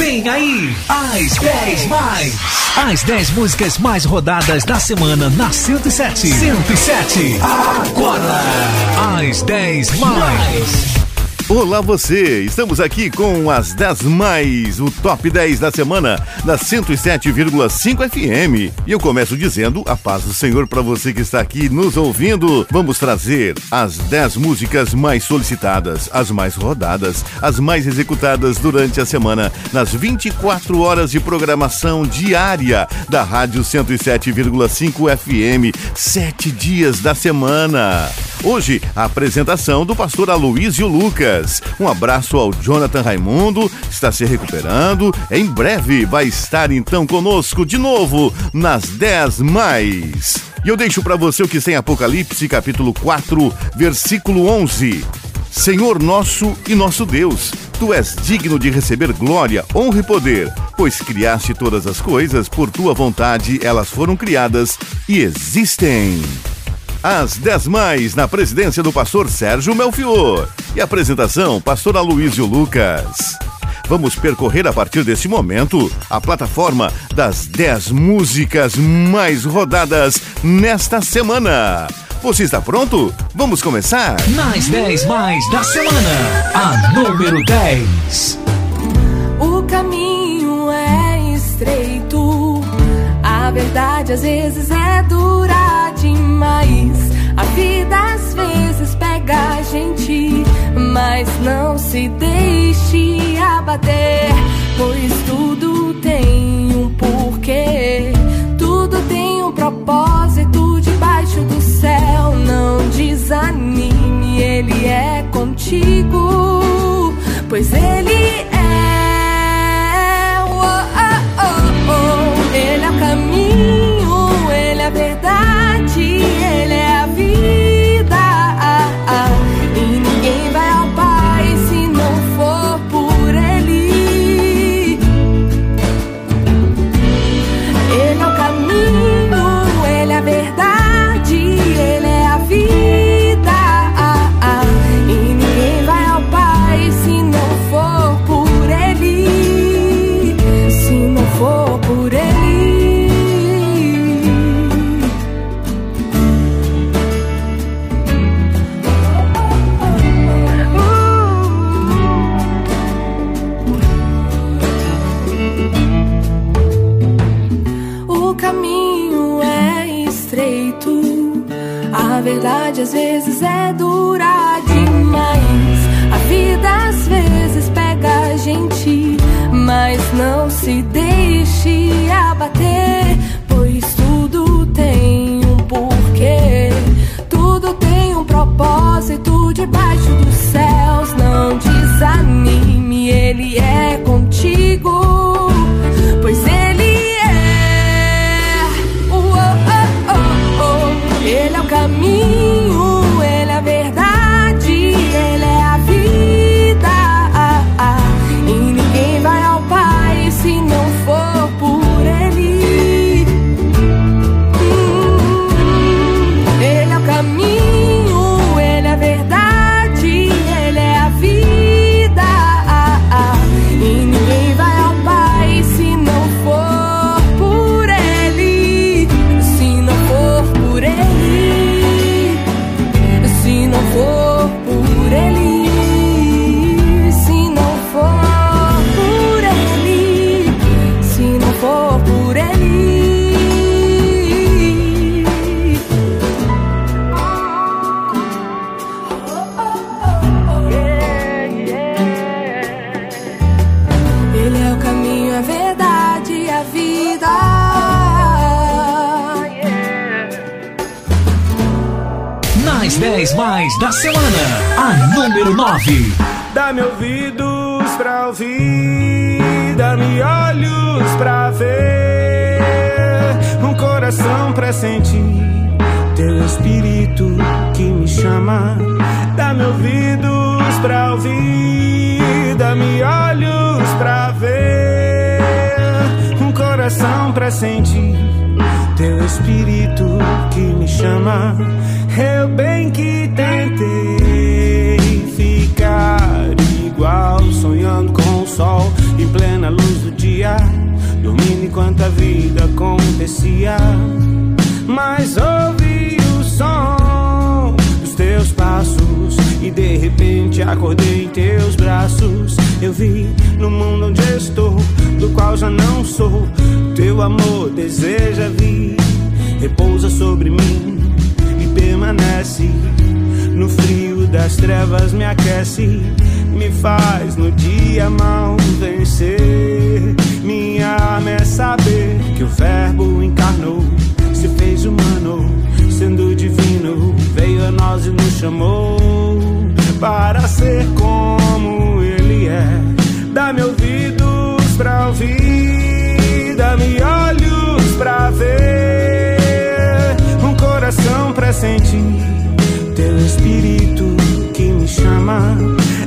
Vem aí, as 10 mais. As 10 músicas mais rodadas da semana na 107. 107. Agora, as 10 mais. Olá você, estamos aqui com as 10 mais, o top 10 da semana da 107,5 FM. E eu começo dizendo a paz do Senhor para você que está aqui nos ouvindo. Vamos trazer as 10 músicas mais solicitadas, as mais rodadas, as mais executadas durante a semana nas 24 horas de programação diária da Rádio 107,5 FM, sete dias da semana. Hoje, a apresentação do pastor Aloysio Lucas. Um abraço ao Jonathan Raimundo, está se recuperando. Em breve vai estar então conosco de novo nas 10 mais. E eu deixo para você o que tem Apocalipse, capítulo 4, versículo 11. Senhor nosso e nosso Deus, tu és digno de receber glória, honra e poder, pois criaste todas as coisas, por tua vontade elas foram criadas e existem. Às 10 mais, na presidência do pastor Sérgio Melfior. E apresentação, pastor Aloysio Lucas. Vamos percorrer a partir deste momento a plataforma das 10 músicas mais rodadas nesta semana. Você está pronto? Vamos começar? Nas 10 mais da semana, a número 10. O caminho é estreito, a verdade às vezes é dura demais. Mas não se deixe abater, pois tudo tem um porquê, tudo tem um propósito debaixo do céu. Não desanime, Ele é contigo, pois Ele é. Às vezes é dura demais. A vida às vezes pega a gente, mas não se deixe abater, pois tudo tem um porquê, tudo tem um propósito debaixo me chama. Eu bem que tentei ficar igual, sonhando com o sol em plena luz dia, dormindo enquanto a vida acontecia. Mas ouvi o som dos teus passos e de repente acordei em teus braços. Eu vi no mundo onde estou, do qual já não sou. Teu amor deseja vir, repousa sobre mim permanece. No frio das trevas me aquece, me faz no dia mal vencer. Minha arma é saber que o Verbo encarnou, se fez humano, sendo divino, veio a nós e nos chamou para ser como Ele é. Dá-me ouvidos pra ouvir, dá-me olhos pra ver, sentir teu espírito que me chama.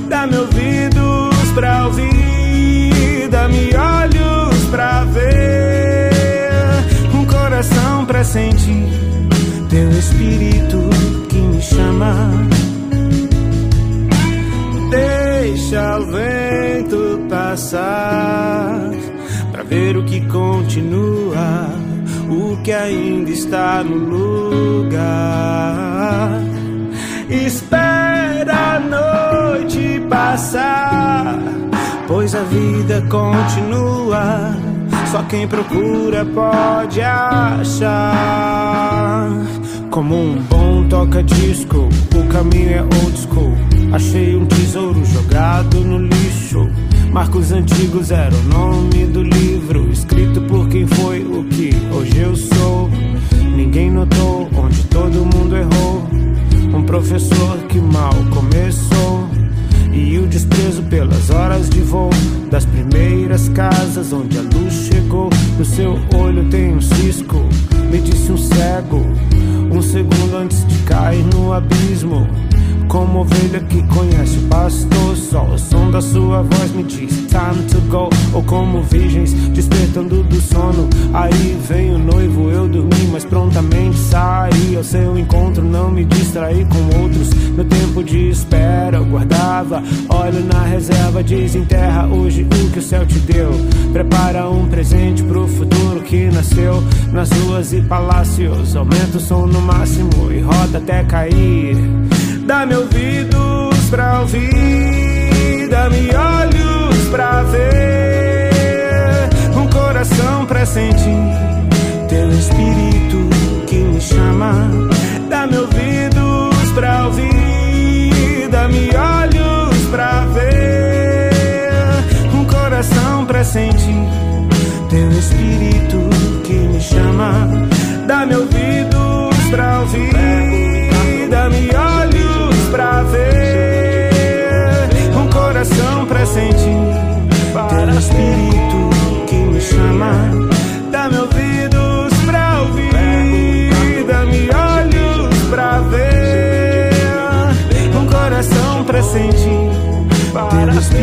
Dá-me ouvidos pra ouvir, dá-me olhos pra ver, um coração pra sentir. Teu espírito que me chama. Deixa o vento passar pra ver o que continua, que ainda está no lugar. Espera a noite passar, pois a vida continua. Só quem procura pode achar. Como um bom toca-disco, o caminho é old school. Achei um tesouro jogado no lixo. Marcos antigos era o nome do livro, escrito por quem foi o que hoje eu sou. Ninguém notou onde todo mundo errou. Um professor que mal começou. E o desprezo pelas horas de voo das primeiras casas onde a luz chegou. No seu olho tem um cisco, me disse um cego. Um segundo antes de cair no abismo. Como ovelha que conhece o pastor, só o som da sua voz me diz time to go. Ou como virgens despertando do sono, aí vem o noivo, eu dormi, mas prontamente saí ao seu encontro. Não me distraí com outros, meu tempo de espera eu guardava. Olho na reserva, desenterra hoje o que o céu te deu. Prepara um presente pro futuro que nasceu nas ruas e palácios. Aumenta o som no máximo e roda até cair. Dá-me ouvidos pra ouvir, dá-me olhos pra ver, um coração pra sentir teu espírito que me chama. Dá-me ouvidos pra ouvir, dá-me olhos pra ver, um coração pra sentir teu espírito que me chama. Dá-me ouvidos pra ouvir,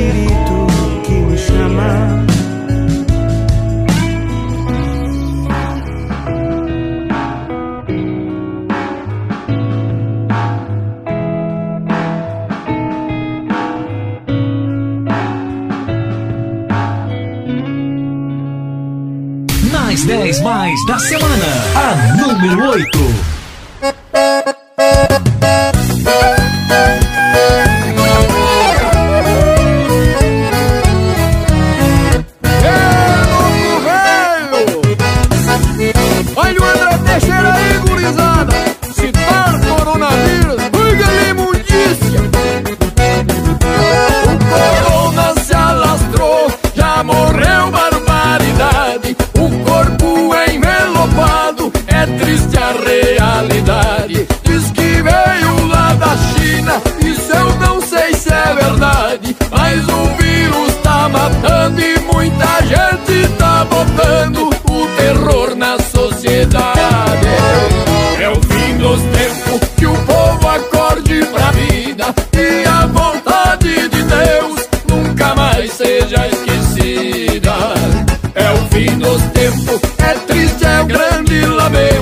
espírito que me chama. Nas 10 mais da semana, a número 8. Seja esquecida. É o fim dos tempos, é triste, é o grande lamento.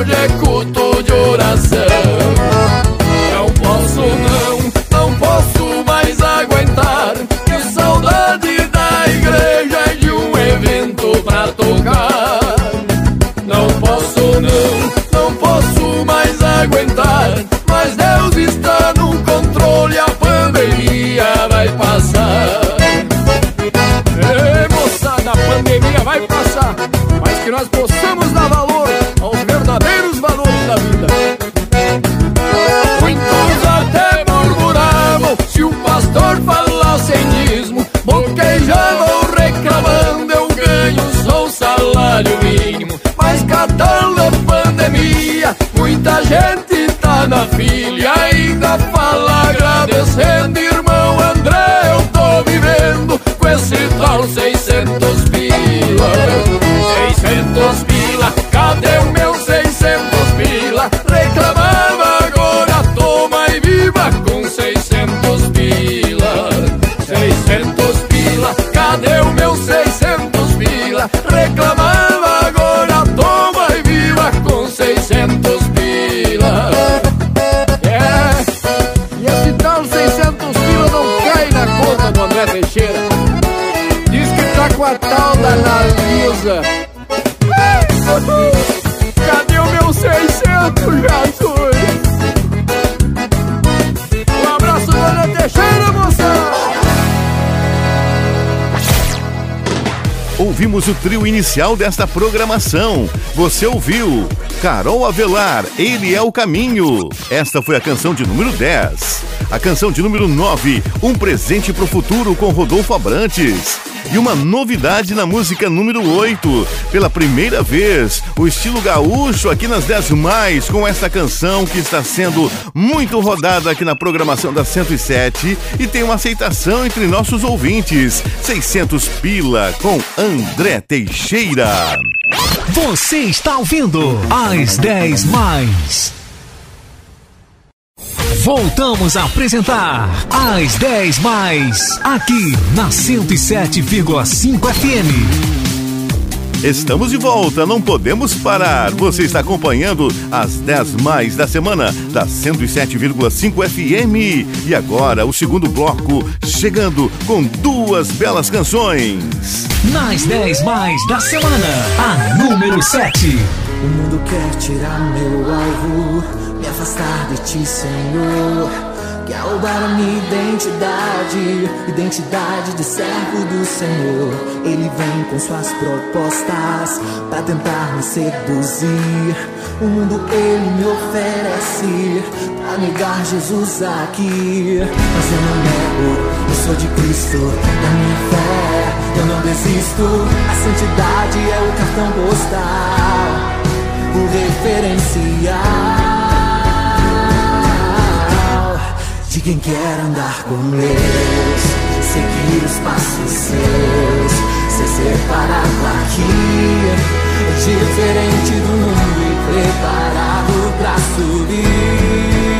onde é ouvimos o trio inicial desta programação. Você ouviu Carol Avelar, Ele é o Caminho. Esta foi a canção de número 10. A canção de número 9, Um Presente pro Futuro com Rodolfo Abrantes. E uma novidade na música número 8. Pela primeira vez, o estilo gaúcho aqui nas 10 mais, com esta canção que está sendo muito rodada aqui na programação da 107 e tem uma aceitação entre nossos ouvintes. 600 pila com André Teixeira. Você está ouvindo às 10 mais. Voltamos a apresentar às 10 mais aqui na 107,5 FM. Estamos de volta, não podemos parar. Você está acompanhando as 10 mais da semana da 107,5 FM. E agora o segundo bloco chegando com duas belas canções. Nas 10 mais da semana, a número 7. O mundo quer tirar meu alvo me afastar de ti, Senhor. Quer roubar a minha identidade, identidade de servo do Senhor. Ele vem com suas propostas para tentar me seduzir. O mundo ele me oferece para negar Jesus aqui. Mas eu não nego, eu sou de Cristo, da minha fé, eu não desisto. A santidade é o cartão postal, quem quer andar com Deus, seguir os passos seus, ser separado aqui, diferente do mundo e preparado pra subir.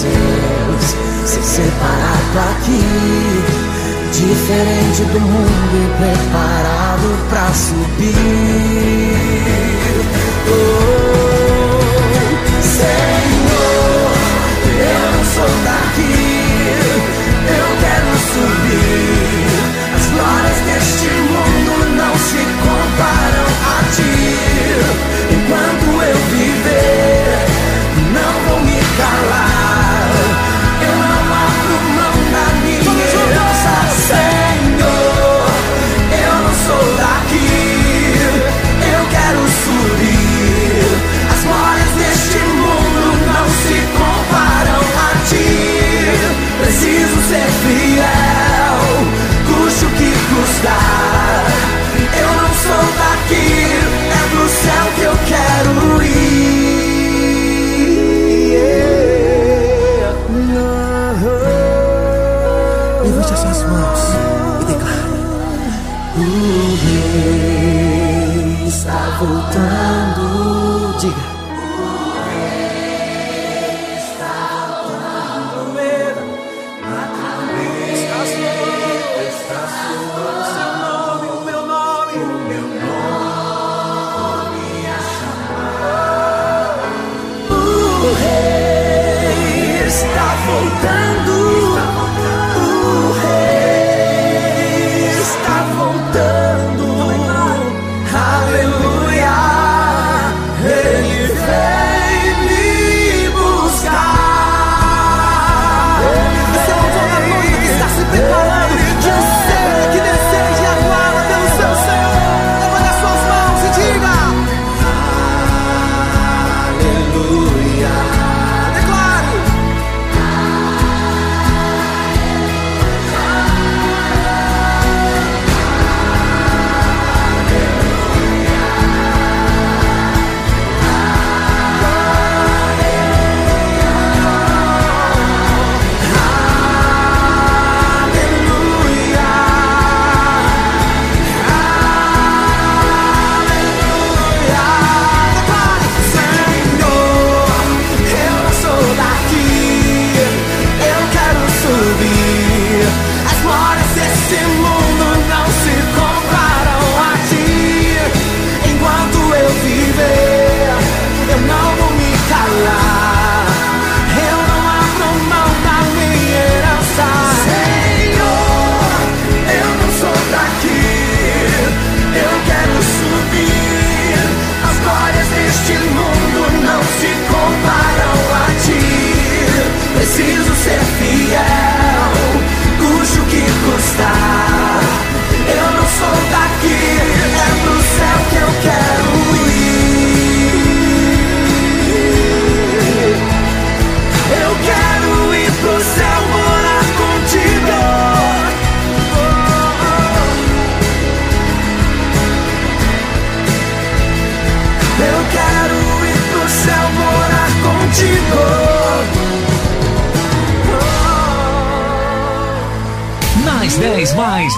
seus, separado aqui, diferente do mundo e preparado pra subir.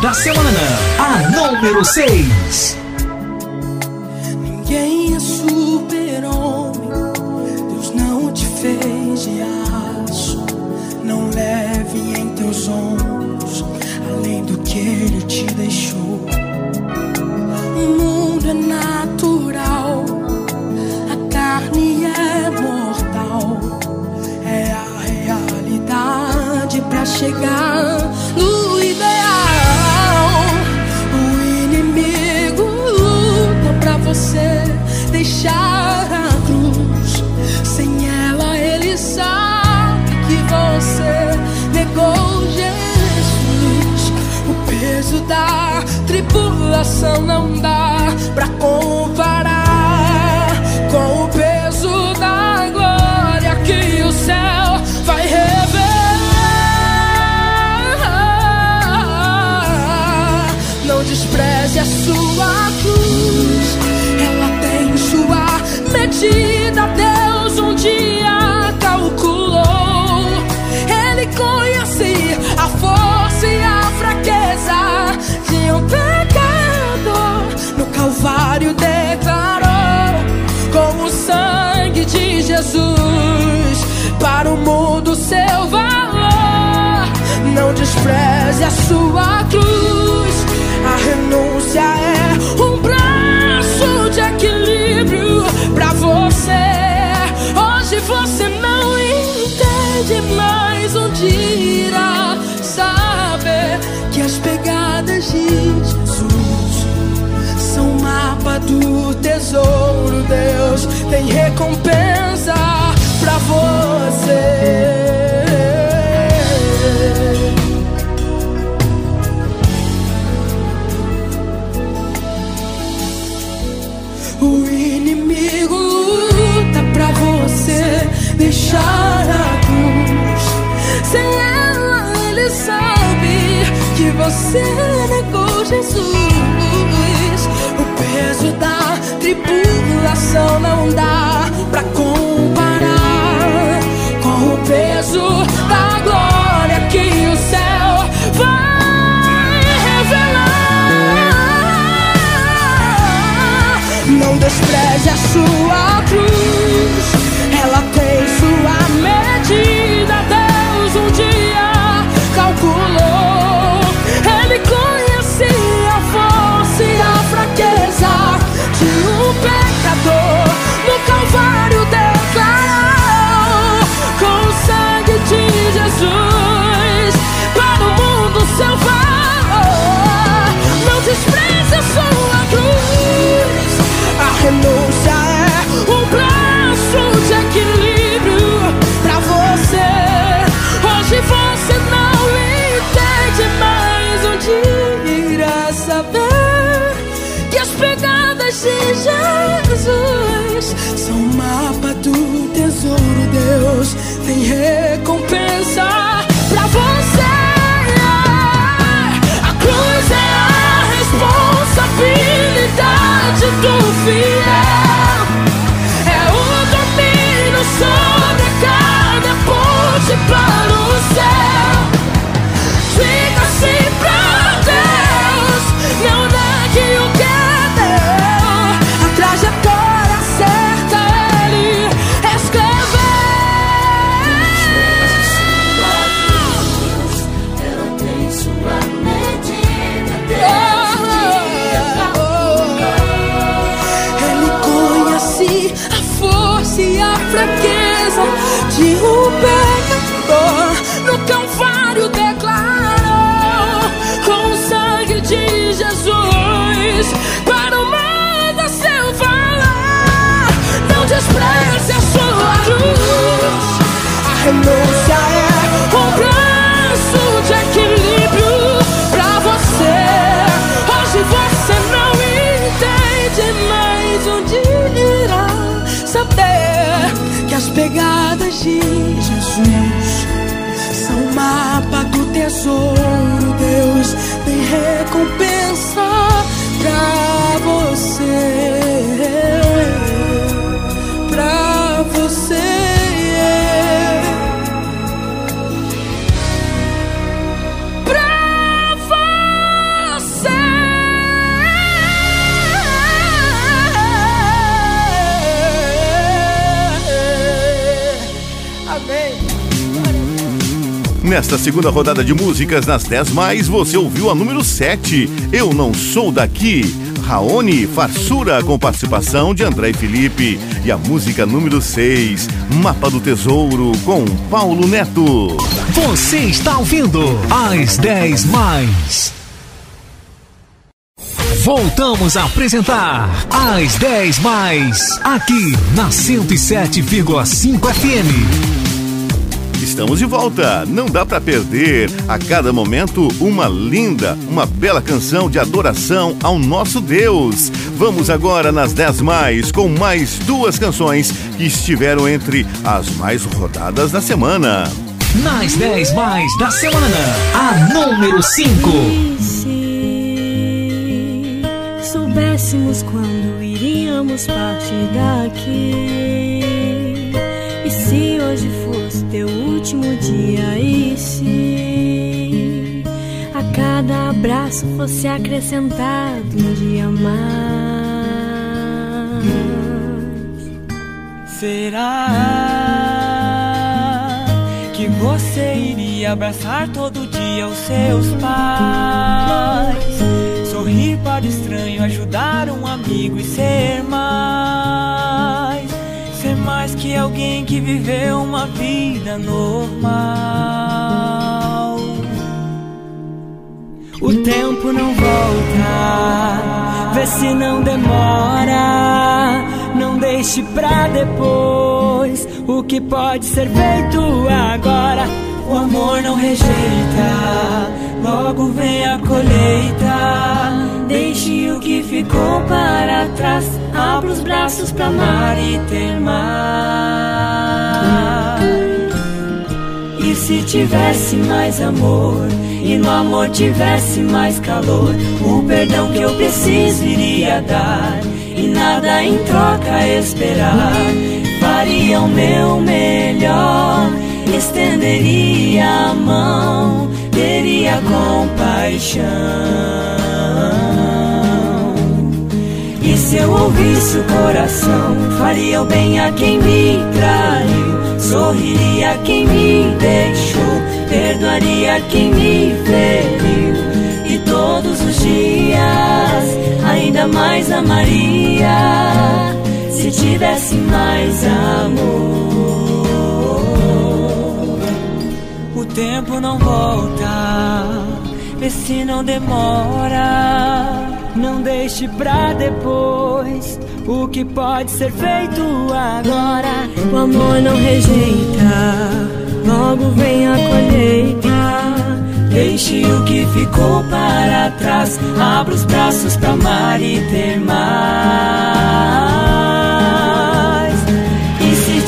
Da semana, a número 6. Ninguém é super-homem, Deus não te fez de aço. Não leve em teus ombros além do que ele te deixou. O mundo é natural, a carne é mortal. É a realidade para chegar não dá pra comparar com o peso da glória que o céu vai revelar. Não despreze a sua cruz Jesus para o mundo seu valor. Não despreze a sua cruz. A renúncia é um braço de equilíbrio pra você. Hoje você não entende, mas um dia irá saber que as pegadas de Jesus são mapa do tesouro. Deus tem recompensa pra você. O inimigo luta pra você deixar a cruz. Sem ela, ele sabe que você negou Jesus. O peso da tribulação não dá pra Despreze a sua cruz, pegadas de Jesus são o mapa do tesouro. Deus tem recompensa pra você. Pra você. Nesta segunda rodada de músicas nas 10 mais, você ouviu a número 7, Eu Não Sou Daqui. Raoni Farsura com participação de André e Felipe. E a música número 6, Mapa do Tesouro com Paulo Neto. Você está ouvindo às 10 mais. Voltamos a apresentar às 10 mais aqui na 107,5 FM. Estamos de volta. Não dá pra perder a cada momento uma linda, uma bela canção de adoração ao nosso Deus. Vamos agora nas 10 mais com mais duas canções que estiveram entre as mais rodadas da semana. Nas 10 mais da semana, a número 5. E se soubéssemos quando iríamos partir daqui? Se hoje fosse teu último dia? E se a cada abraço fosse acrescentado um dia mais? Será que Você iria abraçar todo dia os seus pais. Sorrir para o estranho, ajudar um amigo e ser mais. Mais que alguém que viveu uma vida normal. O tempo não volta, vê se não demora. Não deixe pra depois o que pode ser feito agora. O amor não rejeita, logo vem a colheita. Deixe o que ficou para trás, abra os braços pra amar e ter mais. E se tivesse mais amor, e no amor tivesse mais calor, o perdão que eu preciso iria dar, e nada em troca esperar. Faria o meu melhor, estenderia a mão, teria compaixão. E se eu ouvisse o coração, faria o bem a quem me traiu, sorriria a quem me deixou, perdoaria quem me feriu. E todos os dias ainda mais amaria, se tivesse mais amor. O tempo não volta, vê se não demora. Não deixe pra depois o que pode ser feito agora. O amor não rejeita, logo vem a colheita. Deixe o que ficou para trás, abra os braços pra amar e ter mais.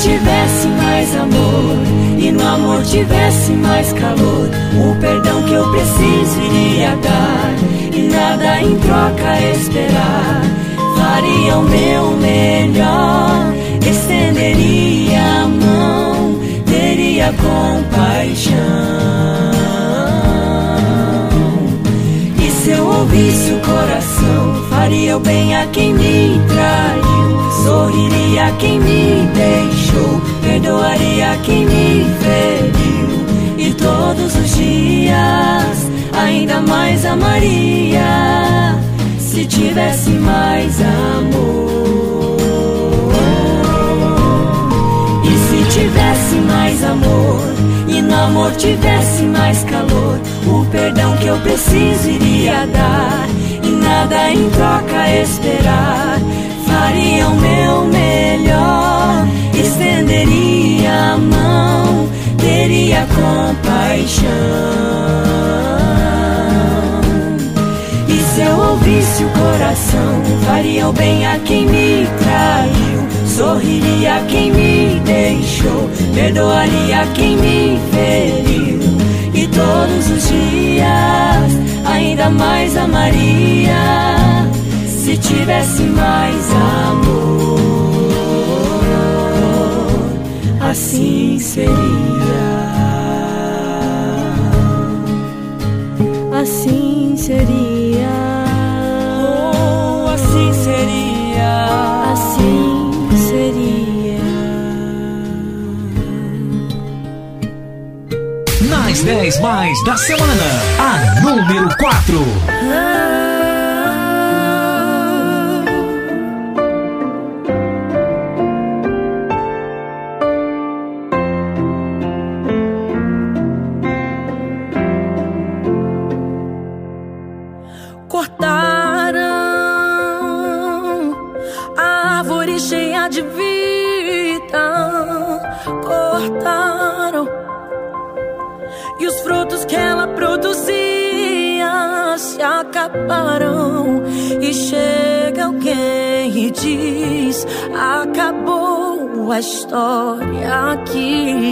Se tivesse mais amor, e no amor tivesse mais calor, o perdão que eu preciso iria dar, e nada em troca esperar. Faria o meu melhor, estenderia a mão, teria compaixão. E se eu ouvisse o coração, faria o bem a quem me traiu, sorriria quem me deixou, perdoaria quem me feriu. E todos os dias ainda mais amaria, se tivesse mais amor. E se tivesse mais amor, e no amor tivesse mais calor, o perdão que eu preciso iria dar, e nada em troca esperar. Faria o meu melhor, estenderia a mão, teria compaixão. E se eu ouvisse o coração, faria o bem a quem me traiu, sorriria a quem me deixou, perdoaria quem me feriu. E todos os dias ainda mais amaria, se tivesse mais amor. Assim seria. Assim seria. Oh, assim seria. Assim seria. Nas 10 mais da semana, a número 4. Cortaram a história aqui.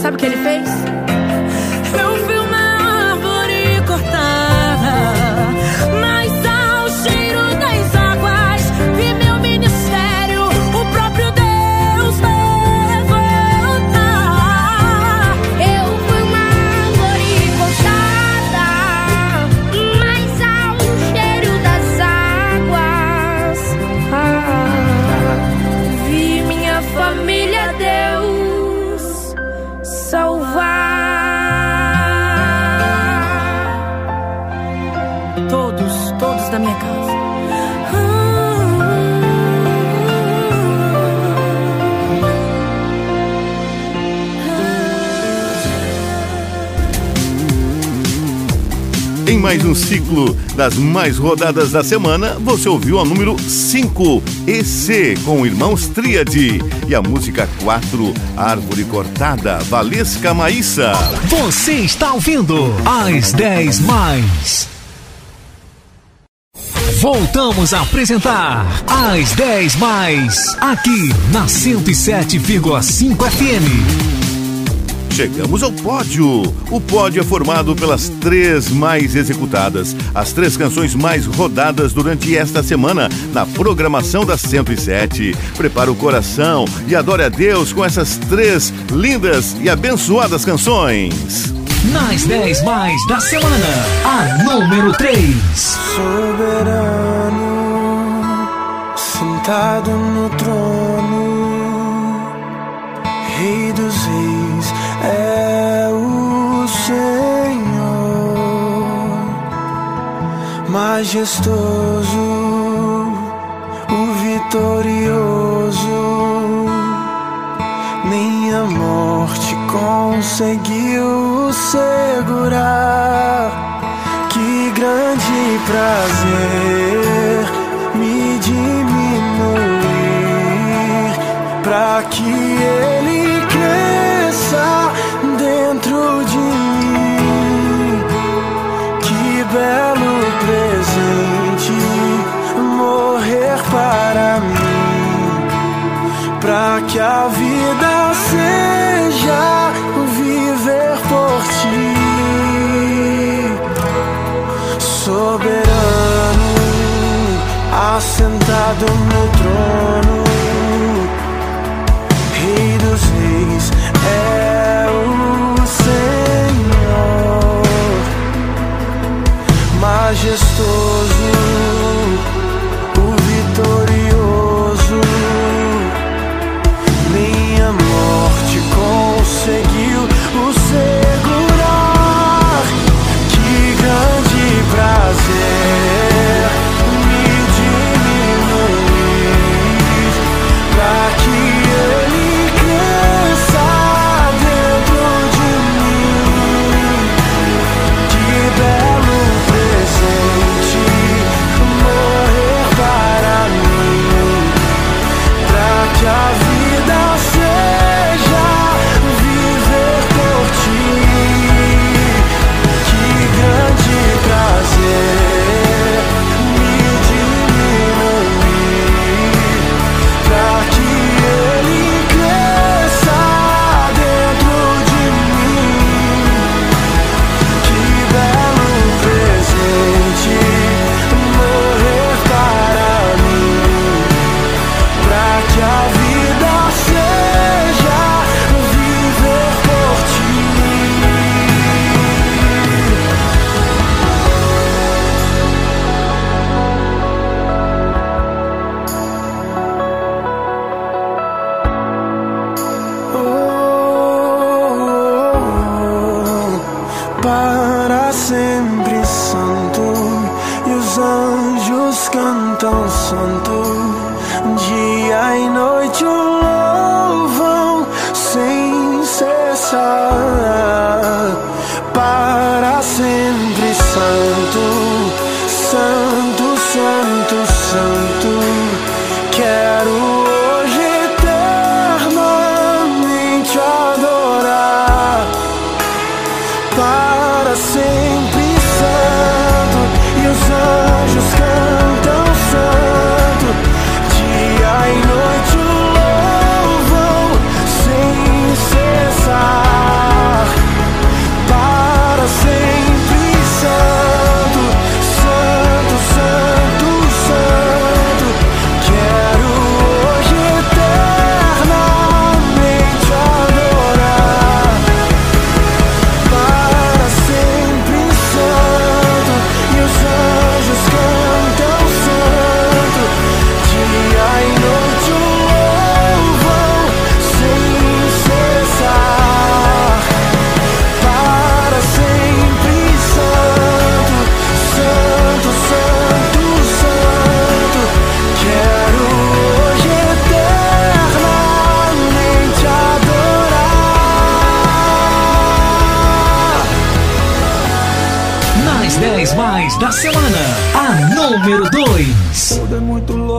Sabe o que ele fez? Mais um ciclo das mais rodadas da semana, você ouviu a número 5, EC, com Irmãos Tríade. E a música 4, Árvore Cortada, Valesca Maíssa. Você está ouvindo às 10 mais. Voltamos a apresentar às 10 mais, aqui na 107,5 FM. Chegamos ao pódio. O pódio é formado pelas três mais executadas, as três canções mais rodadas durante esta semana na programação da 107. Prepara o coração e adore a Deus com essas três lindas e abençoadas canções. Nas 10 mais da semana, a número 3. soberano, sentado no trono, majestoso, o vitorioso. Nem a morte conseguiu segurar. Que grande prazer me diminuir para que ele que a vida seja viver por ti, soberano, assentado no trono, Rei dos Reis é o Senhor, majestoso,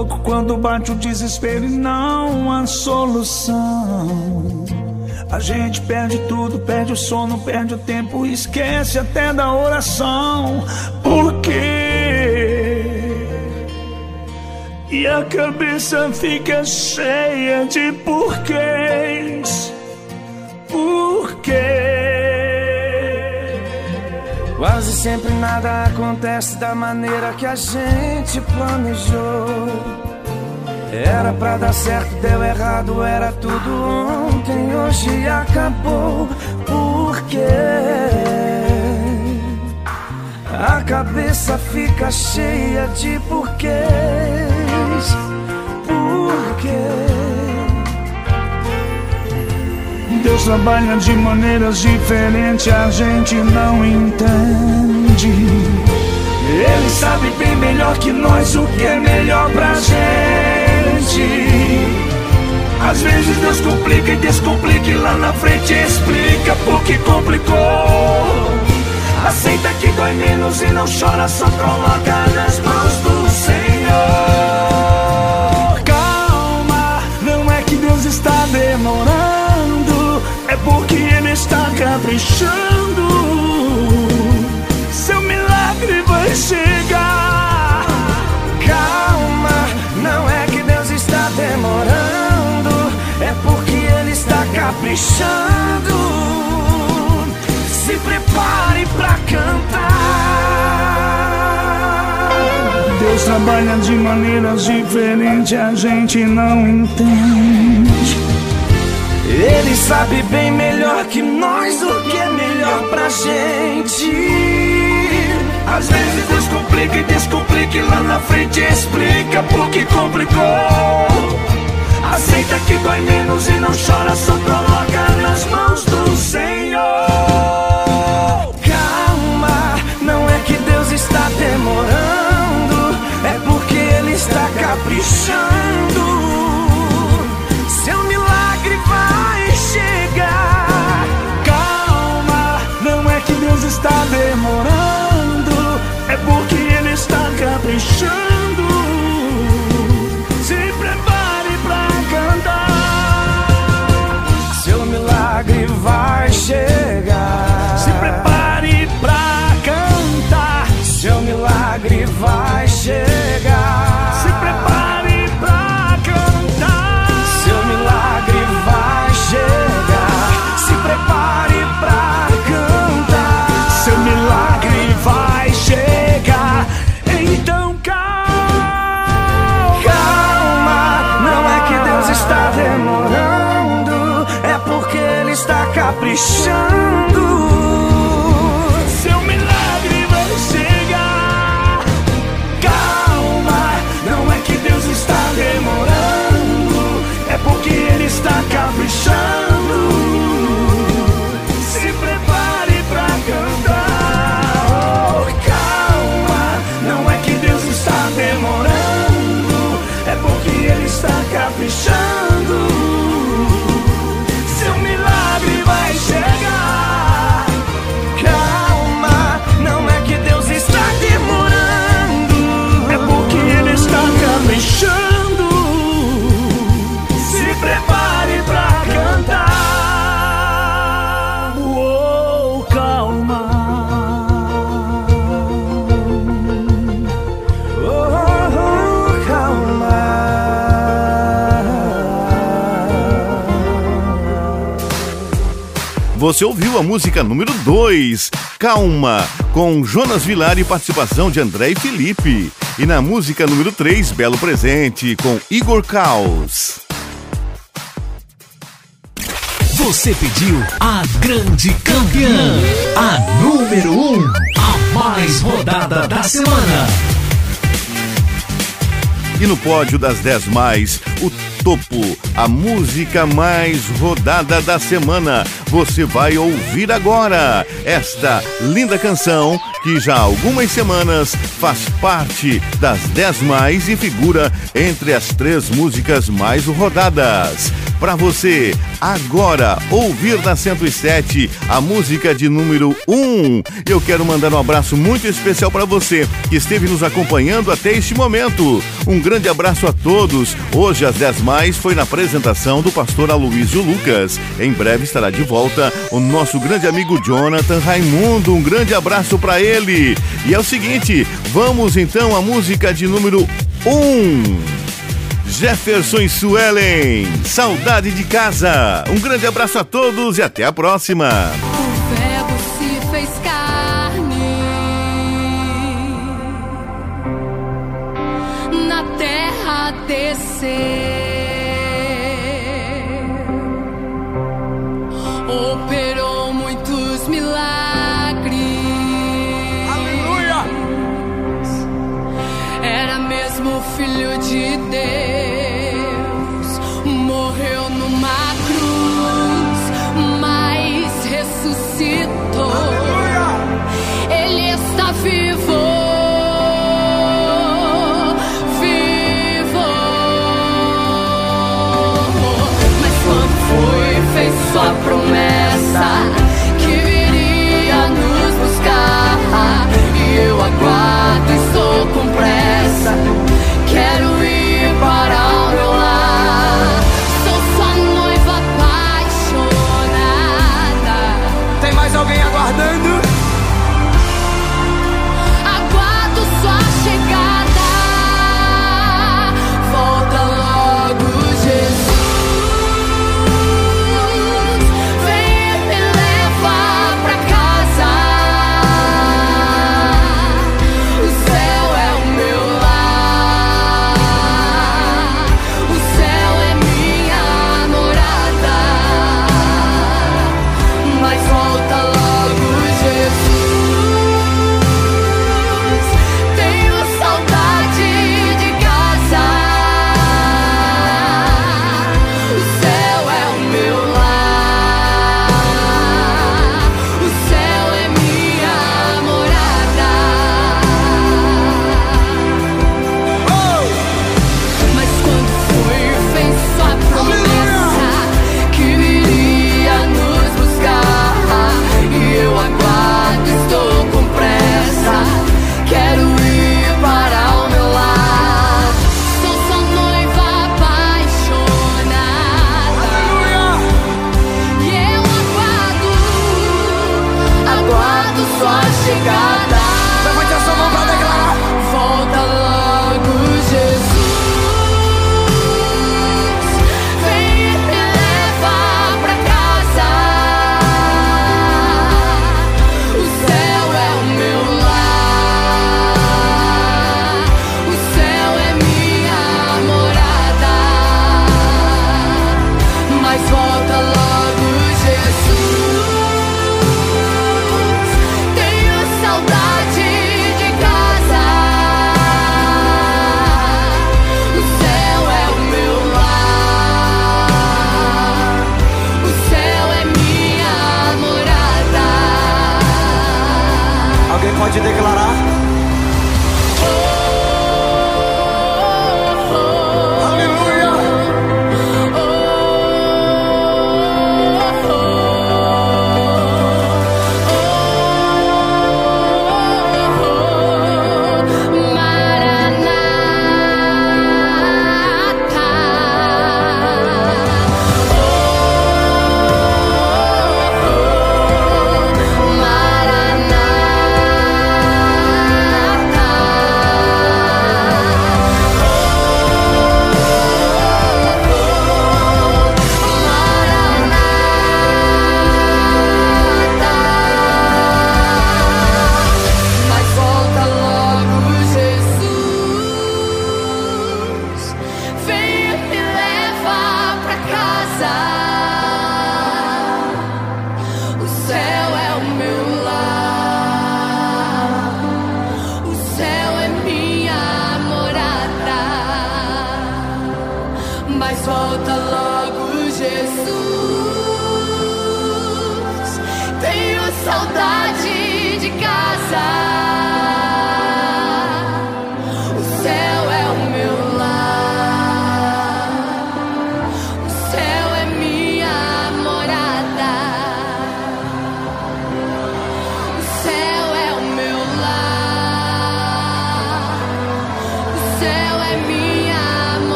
louco quando bate o desespero e não há solução. A gente perde tudo, perde o sono, perde o tempo, esquece até da oração. Por quê? E a cabeça fica cheia de porquês. Quase sempre nada acontece da maneira que a gente planejou. Era pra dar certo, deu errado, era tudo ontem, hoje acabou. Por quê? A cabeça fica cheia de porquês. Por quê? Deus trabalha de maneiras diferentes, a gente não entende. Ele sabe bem melhor que nós o que é melhor pra gente. Às vezes Deus complica e descomplica e lá na frente explica porque complicou. Aceita que dói menos e não chora, só coloca nas mãos do Senhor. Calma, não é que Deus está demorando, é porque Ele está caprichando. Seu milagre vai chegar. Calma, não é que Deus está demorando, é porque Ele está caprichando. Se prepare pra cantar. Deus trabalha de maneiras diferentes, a gente não entende. Ele sabe bem melhor que nós o que é melhor pra gente. Às vezes Deus complica e descomplica e lá na frente explica porque complicou. Aceita que dói menos e não chora, só Você ouviu a música número 2, Calma, com Jonas Vilar e participação de André e Felipe. E na música número 3, Belo Presente, com Igor Caos. Você pediu a grande campeã, a número 1, um, a mais rodada da semana. E no pódio das 10 mais, o topo, a música mais rodada da semana. Você vai ouvir agora esta linda canção que já há algumas semanas faz parte das 10 mais e figura entre as três músicas mais rodadas. Para você, agora, ouvir na 107 a música de número 1. Eu quero mandar um abraço muito especial para você que esteve nos acompanhando até este momento. Um grande abraço a todos. Hoje, às 10 mais, foi na apresentação do pastor Aloysio Lucas. Em breve estará de volta o nosso grande amigo Jonathan Raimundo. Um grande abraço para ele. E é o seguinte, vamos então à música de número 1. Jefferson Suelen, saudade de casa. Um grande abraço a todos e até a próxima. O verbo se fez carne na terra descer,